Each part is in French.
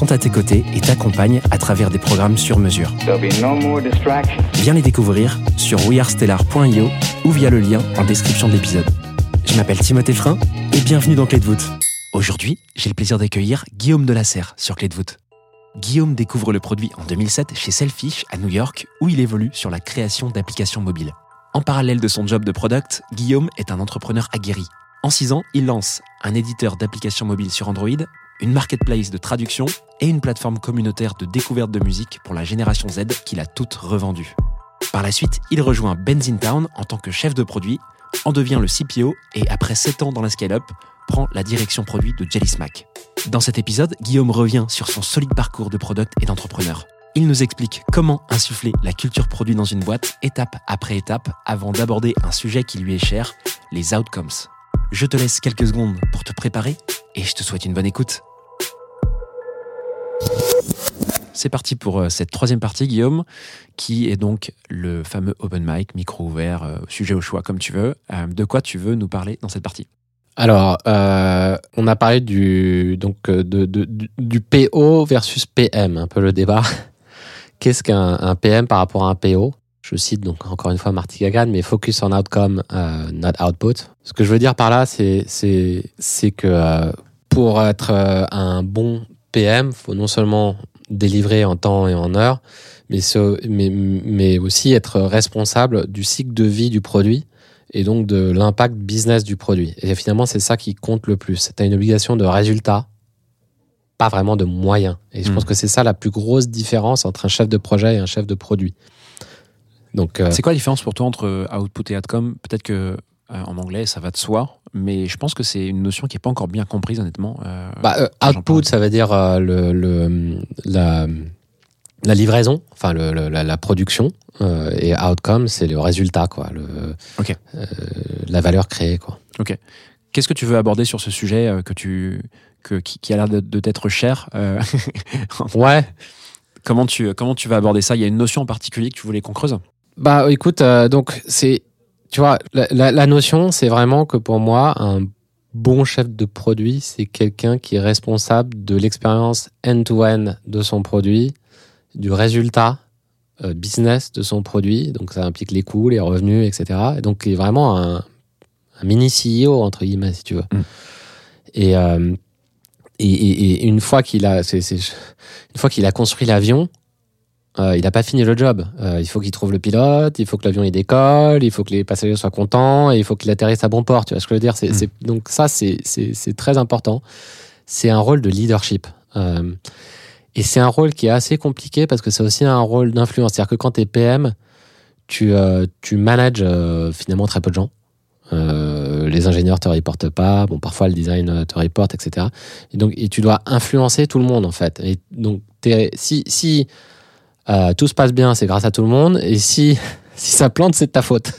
sont à tes côtés et t'accompagnent à travers des programmes sur mesure. No. Viens les découvrir sur wearestellar.io ou via le lien en description de l'épisode. Je m'appelle Timothée Frein et bienvenue dans Clé de voûte. Aujourd'hui, j'ai le plaisir d'accueillir Guillaume Delasserre sur Clé de voûte. Guillaume découvre le produit en 2007 chez Selfish à New York où il évolue sur la création d'applications mobiles. En parallèle de son job de product, Guillaume est un entrepreneur aguerri. En 6 ans, il lance un éditeur d'applications mobiles sur Android, une marketplace de traduction et une plateforme communautaire de découverte de musique pour la génération Z qu'il a toute revendue. Par la suite, il rejoint Benzintown en tant que chef de produit, en devient le CPO et après 7 ans dans la scale-up, prend la direction produit de Jelly Smack. Dans cet épisode, Guillaume revient sur son solide parcours de product et d'entrepreneur. Il nous explique comment insuffler la culture produit dans une boîte, étape après étape, avant d'aborder un sujet qui lui est cher, les outcomes. Je te laisse quelques secondes pour te préparer et je te souhaite une bonne écoute. C'est parti pour euh, cette troisième partie, Guillaume, qui est donc le fameux open mic, micro ouvert, euh, sujet au choix, comme tu veux. Euh, de quoi tu veux nous parler dans cette partie? Alors, on a parlé du, donc, de, du- PO versus PM, un peu le débat. Qu'est-ce qu'un un PM par rapport à un PO Je cite donc encore une fois Marty Gagan, mais focus on outcome, not output. Ce que je veux dire par là, c'est que pour être un bon PM, faut non seulement délivrer en temps et en heure, mais, ce- mais, mais aussi être responsable du cycle de vie du produit et donc de l'impact business du produit. Et finalement, c'est ça qui compte le plus. Tu as une obligation de résultat, pas vraiment de moyens. Et je Mm. pense que c'est ça la plus grosse différence entre un chef de projet et un chef de produit. Donc, euh, C'est quoi la différence pour toi entre output et outcome Peut-être que euh, en anglais, ça va de soi, mais je pense que c'est une notion qui n'est pas encore bien comprise, honnêtement. euh, bah, euh, output, ça veut dire le, le- la, la livraison, enfin le- la, la production, et outcome, c'est le résultat, quoi, le, Ok. euh, la valeur créée, quoi. Qu'est-ce que tu veux aborder sur ce sujet que tu, que, qui, qui a l'air de, de t'être cher Ouais, comment, tu, comment tu vas aborder ça? Il y a une notion en particulier que tu voulais qu'on creuse? Bah écoute, euh, donc c'est, tu vois, la, la- la notion, c'est vraiment que pour moi, un bon chef de produit, c'est quelqu'un qui est responsable de l'expérience end-to-end de son produit, du résultat euh, business de son produit. Donc ça implique les coûts, les revenus, etc. Et donc qui est vraiment un, un mini CEO entre guillemets, si tu veux. Mm. Et, euh, et, et- et une fois qu'il a, c'est- c'est- une fois qu'il a construit l'avion. Euh, il n'a pas fini le job. Euh, il faut qu'il trouve le pilote, il faut que l'avion il décolle, il faut que les passagers soient contents, et il faut qu'il atterrisse à bon port. Tu vois ce que je veux dire? C'est, Mm. c'est- Donc ça, c'est, très important. C'est un rôle de leadership. Euh, et c'est un rôle qui est assez compliqué parce que c'est aussi un rôle d'influence. C'est-à-dire que quand tu es PM, tu, tu manages finalement très peu de gens. Euh, les ingénieurs te reportent pas, bon parfois le design te reporte, etc. Et donc et tu dois influencer tout le monde en fait. Et donc si euh, tout se passe bien, c'est grâce à tout le monde. Et si, si ça plante, c'est de ta faute.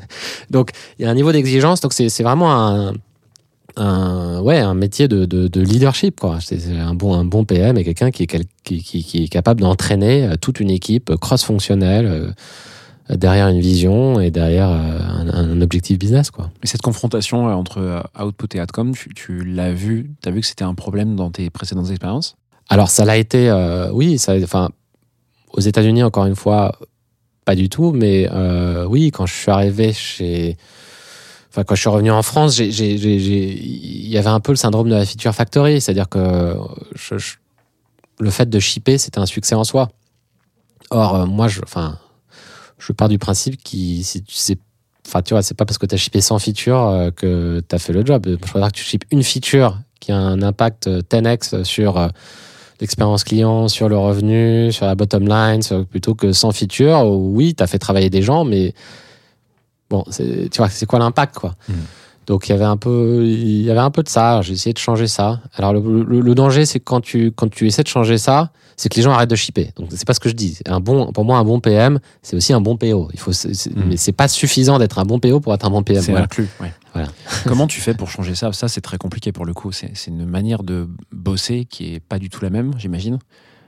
donc, il y a un niveau d'exigence. Donc, c'est vraiment un, un, ouais, un métier de, de, de leadership. C'est un bon, un bon PM et quelqu'un qui, qui, qui, qui est capable d'entraîner euh, toute une équipe cross-fonctionnelle euh, derrière une vision et derrière un, un objectif business. Quoi. Et cette confrontation entre output et outcome, tu, tu l'as vu, tu as vu que c'était un problème dans tes précédentes expériences? Alors, ça l'a été, euh, oui, ça, enfin, aux États-Unis, encore une fois, pas du tout, mais euh, oui, quand je suis arrivé chez. Enfin, quand je suis revenu en France, il y avait un peu le syndrome de la feature factory, c'est-à-dire que le fait de shipper, c'était un succès en soi. Or, euh, moi, je, enfin, je pars du principe que si tu Enfin, tu vois, c'est pas parce que tu as shippé 100 features euh, que tu as fait le job. Je préfère que tu shippes une feature qui a un impact euh, 10x sur l'expérience client, sur le revenu, sur la bottom line, plutôt que 100 features. où, oui, tu fait travailler des gens, mais bon, tu vois, c'est quoi l'impact, quoi? Mhm. Donc il y avait un peu, il y avait un peu de ça. J'ai essayé de changer ça. Alors le, le- le danger, c'est que quand tu quand tu essaies de changer ça, c'est que les gens arrêtent de shipper. Donc c'est pas ce que je dis. Un bon, pour moi, un bon PM, c'est aussi un bon PO. Il faut, Mhm. mais c'est pas suffisant d'être un bon PO pour être un bon PM. C'est Voilà. inclus. ouais. Voilà. Comment tu fais pour changer ça? Ça, c'est très compliqué pour le coup. C'est c'est une manière de bosser qui est pas du tout la même, j'imagine.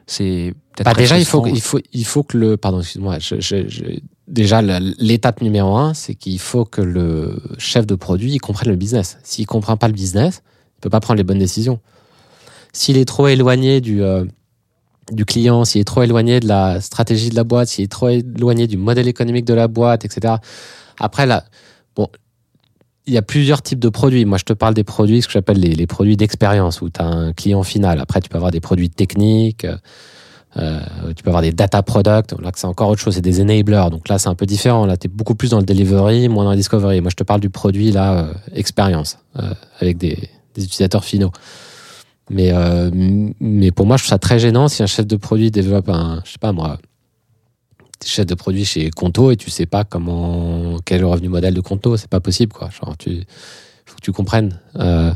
C'est Bah, déjà, il faut, il faut, il faut que le, pardon, excuse-moi, je- je- je- déjà l'étape numéro un, c'est qu'il faut que le chef de produit il comprenne le business. S'il comprend pas le business, il peut pas prendre les bonnes décisions. S'il est trop éloigné du euh, du client, s'il est trop éloigné de la stratégie de la boîte, s'il est trop éloigné du modèle économique de la boîte, etc. Après, là, bon, il y a plusieurs types de produits. Moi, je te parle des produits, ce que j'appelle les, les produits d'expérience, où tu as un client final. Après, tu peux avoir des produits techniques, euh, tu peux avoir des data products. Là, c'est encore autre chose, c'est des enablers. Donc là, c'est un peu différent. Là, tu es beaucoup plus dans le delivery, moins dans le discovery. Moi, je te parle du produit, là, euh, expérience, euh, avec des, utilisateurs finaux. Mais, euh, mais pour moi, je trouve ça très gênant si un chef de produit développe un, je sais pas moi, t'es chef de produit chez Conto et tu sais pas comment, quel est le revenu modèle de Conto. C'est pas possible, quoi. Genre, tu, faut que tu comprennes. Euh,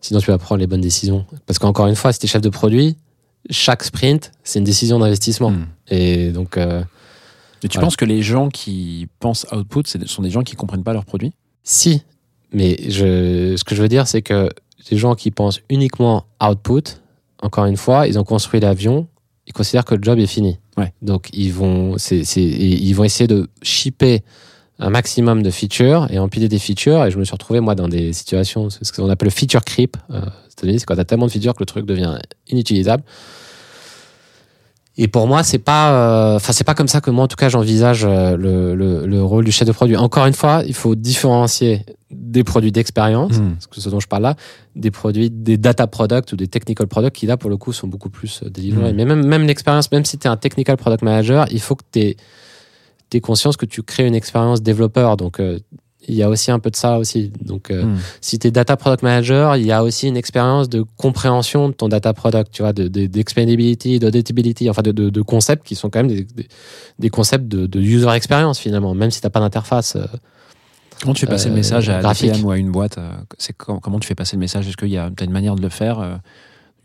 sinon, tu vas prendre les bonnes décisions. Parce qu'encore une fois, si t'es chef de produit, chaque sprint, c'est une décision d'investissement. Hmm. Et donc, euh, Et tu Voilà. penses que les gens qui pensent output, c'est- sont des gens qui comprennent pas leurs produits? Si, mais je, ce que je veux dire, c'est que les gens qui pensent uniquement output, encore une fois, ils ont construit l'avion, ils considèrent que le job est fini. Ouais. Donc, ils vont, ils vont essayer de shipper un maximum de features et empiler des features. Et je me suis retrouvé, moi, dans des situations, c'est ce qu'on appelle le feature creep. Euh, c'est-à-dire, c'est quand tu as tellement de features que le truc devient inutilisable. Et pour moi, c'est pas, euh, enfin, c'est pas comme ça que moi, en tout cas, j'envisage euh, le, le, le rôle du chef de produit. Encore une fois, il faut différencier des produits d'expérience, Hmm. ce dont je parle là, des produits, des data products ou des technical products qui là, pour le coup, sont beaucoup plus euh, délivrés. Hmm. Mais même, même l'expérience, même si tu es un technical product manager, il faut que tu aies, conscience que tu crées une expérience développeur. Donc, euh, il y a aussi un peu de ça aussi. Donc, euh, Hmm. si tu es data product manager, il y a aussi une expérience de compréhension de ton data product, tu vois, de, de, d'explainability, d'auditability, enfin de, de, concepts qui sont quand même des, des, des concepts de, de user experience finalement, même si tu n'as pas d'interface. euh, Comment tu fais passer Euh, le message à graphique. l'APM ou à une boîte euh, c'est com- Comment tu fais passer le message? Est-ce qu'il y a as une manière de le faire euh,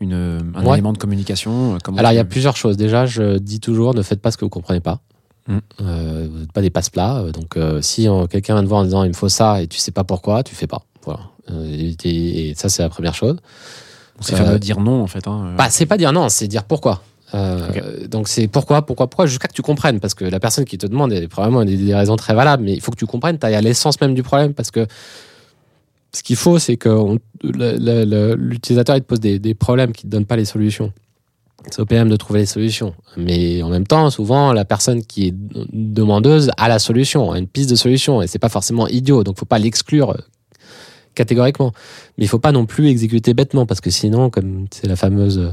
une, un Ouais. élément de communication euh, comment Alors, il y a tu- plusieurs choses. Déjà, je dis toujours, ne faites pas ce que vous comprenez pas. Mm. Euh, vous n'êtes pas des passe-plats. Euh, Donc, euh, si quelqu'un vient te voir en disant il me faut ça et tu sais pas pourquoi, tu fais pas. Voilà. Et, et ça, c'est la première chose. C'est euh, fameux dire non en fait. Hein. Bah, c'est pas dire non, c'est dire pourquoi. Donc c'est pourquoi, pourquoi, pourquoi, jusqu'à que tu comprennes, parce que la personne qui te demande, elle a probablement des, des raisons très valables, mais il faut que tu comprennes, tu à l'essence même du problème, parce que ce qu'il faut, c'est que l'utilisateur il te pose des, des problèmes qui ne te donnent pas les solutions. C'est au PM de trouver les solutions. Mais en même temps, souvent, la personne qui est demandeuse a la solution, a une piste de solution, et c'est pas forcément idiot, donc faut pas l'exclure euh, catégoriquement. Mais il faut pas non plus exécuter bêtement, parce que sinon, comme c'est la fameuse euh,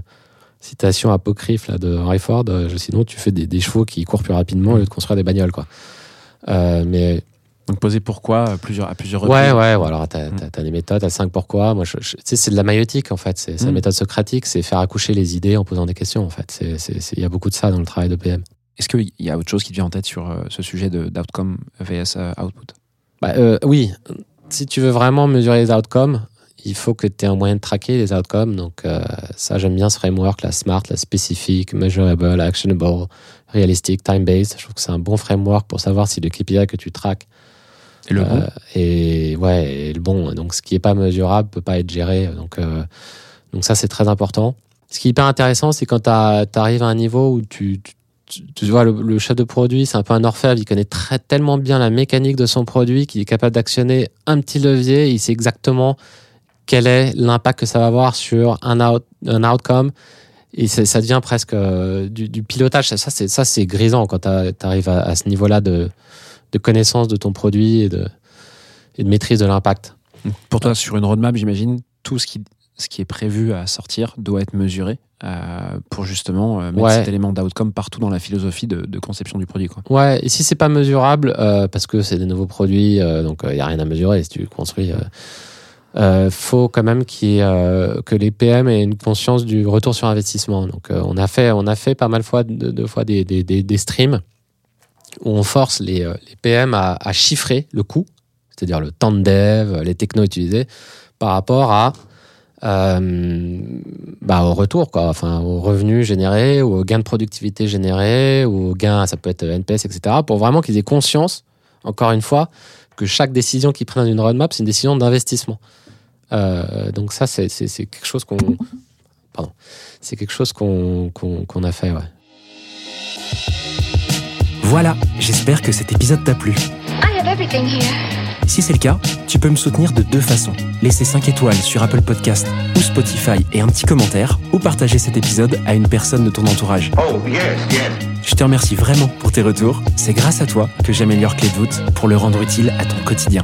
citation apocryphe de Henry Ford, euh, sinon tu fais des, chevaux qui courent plus rapidement au lieu de construire des bagnoles. Quoi. Mais Donc poser pourquoi à plusieurs, à plusieurs ouais, reprises. ouais, ouais, alors t'as Mm. as, des méthodes, t'as 5 pourquoi. Moi, je, je- tu sais, c'est de la maïotique en fait. C'est c'est la Mm. méthode socratique, c'est faire accoucher les idées en posant des questions en fait. C'est- c'est- c'est- Il y a beaucoup de ça dans le travail de PM. Est-ce qu'il y a autre chose qui te vient en tête sur euh, ce sujet de- d'outcome vs euh, output? Bah, euh, oui, si tu veux vraiment mesurer les outcomes, il faut que tu aies un moyen de traquer les outcomes. Donc, euh, ça, j'aime bien ce framework, la SMART, la spécifique, measurable, actionable, realistic, time-based. Je trouve que c'est un bon framework pour savoir si le KPI que tu traques Et le bon euh, est, ouais, est le bon. Donc, ce qui n'est pas mesurable peut pas être géré. Donc, euh, donc ça, c'est très important. Ce qui est hyper intéressant, c'est quand tu arrives à un niveau où tu, tu, tu- tu vois, le, le chef de produit, c'est un peu un orfèvre. Il connaît très, tellement bien la mécanique de son produit qu'il est capable d'actionner un petit levier. Il sait exactement quel est l'impact que ça va avoir sur un, out- un outcome. Et ça devient presque euh, du, du pilotage. Ça, ça, c'est grisant quand tu arrives à, à ce niveau-là de, de connaissance de ton produit et de, et de maîtrise de l'impact. Pour toi, sur une roadmap, j'imagine, tout ce qui ce qui est prévu à sortir doit être mesuré euh, pour justement euh, mettre Ouais. cet élément d'outcome partout dans la philosophie de, de conception du produit. Quoi. Ouais, et si c'est pas mesurable, euh, parce que c'est des nouveaux produits, donc il n'y a rien à mesurer si tu construis. Faut quand même ait, que les PM aient une conscience du retour sur investissement. Donc on a fait, on a fait pas mal fois, de, de fois des, des, des, des streams où on force les, euh, PM à, chiffrer le coût, c'est-à-dire le temps de dev, les technos utilisés, par rapport à euh, bah, au retour, quoi. Enfin, aux revenus générés, ou aux de productivité générés, ou aux gains, ça peut être NPS, etc. Pour vraiment qu'ils aient conscience, encore une fois, que chaque décision qu'ils prennent dans une roadmap, c'est une décision d'investissement. Euh, donc ça, c'est quelque chose qu'on, pardon, c'est quelque chose qu'on a fait, ouais. Voilà, j'espère que cet épisode t'a plu. I have everything here. Si c'est le cas, tu peux me soutenir de deux façons. Laisser 5 étoiles sur Apple Podcast ou Spotify et un petit commentaire, ou partager cet épisode à une personne de ton entourage. Oh, yes, yes. Je te remercie vraiment pour tes retours. C'est grâce à toi que j'améliore Clé de voûte pour le rendre utile à ton quotidien.